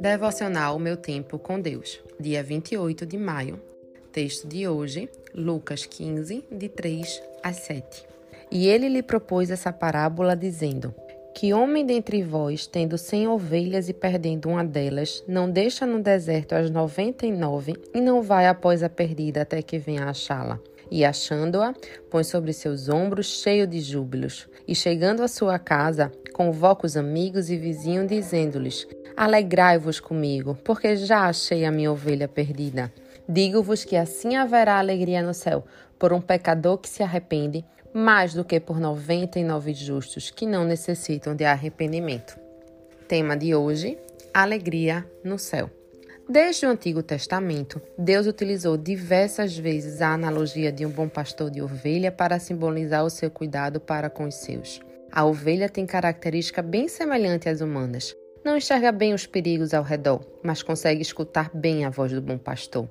Devocional Meu Tempo com Deus, dia 28 de maio. Texto de hoje, Lucas 15, de 3 a 7. E ele lhe propôs essa parábola, dizendo: Que homem dentre vós, tendo cem ovelhas e perdendo uma delas, não deixa no deserto as noventa e nove e não vai após a perdida até que venha achá-la? E achando-a, põe sobre seus ombros cheio de júbilos. E chegando à sua casa, convoca os amigos e vizinhos, dizendo-lhes: Alegrai-vos comigo, porque já achei a minha ovelha perdida. Digo-vos que assim haverá alegria no céu por um pecador que se arrepende, mais do que por noventa e nove justos que não necessitam de arrependimento. Tema de hoje: Alegria no céu. Desde o Antigo Testamento, Deus utilizou diversas vezes a analogia de um bom pastor de ovelha para simbolizar o seu cuidado para com os seus. A ovelha tem característica bem semelhante às humanas. Não enxerga bem os perigos ao redor, mas consegue escutar bem a voz do bom pastor.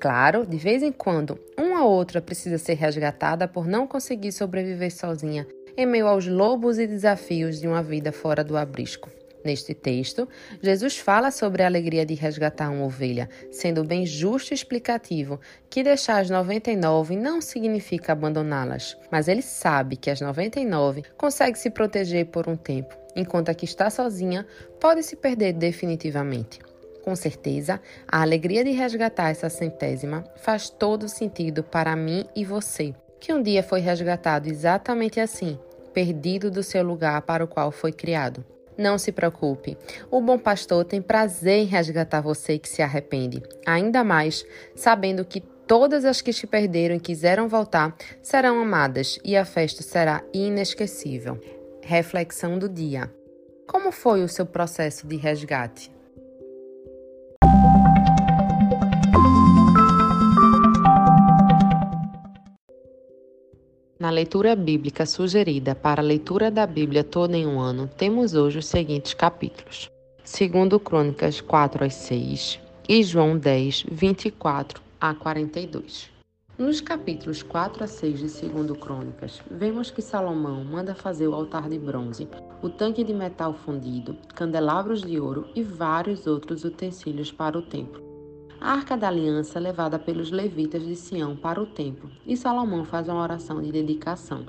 Claro, de vez em quando, uma ou outra precisa ser resgatada por não conseguir sobreviver sozinha em meio aos lobos e desafios de uma vida fora do abrisco. Neste texto, Jesus fala sobre a alegria de resgatar uma ovelha, sendo bem justo e explicativo que deixar as 99 não significa abandoná-las, mas ele sabe que as 99 consegue se proteger por um tempo, enquanto a que está sozinha pode se perder definitivamente. Com certeza, a alegria de resgatar essa centésima faz todo sentido para mim e você, que um dia foi resgatado exatamente assim, perdido do seu lugar para o qual foi criado. Não se preocupe, o bom pastor tem prazer em resgatar você que se arrepende, ainda mais sabendo que todas as que te perderam e quiseram voltar serão amadas e a festa será inesquecível. Reflexão do dia: Como foi o seu processo de resgate? Na leitura bíblica sugerida para a leitura da Bíblia toda em um ano, temos hoje os seguintes capítulos: 2 Crônicas 4 a 6 e João 10, 24 a 42. Nos capítulos 4 a 6 de 2 Crônicas, vemos que Salomão manda fazer o altar de bronze, o tanque de metal fundido, candelabros de ouro e vários outros utensílios para o templo a arca da aliança levada pelos levitas de Sião para o templo, e Salomão faz uma oração de dedicação.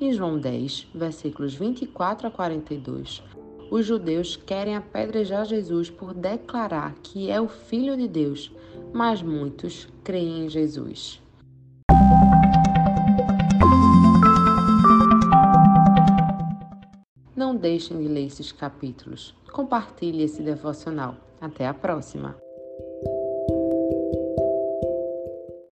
Em João 10, versículos 24 a 42, os judeus querem apedrejar Jesus por declarar que é o Filho de Deus, mas muitos creem em Jesus. Não deixem de ler esses capítulos. Compartilhe esse devocional. Até a próxima!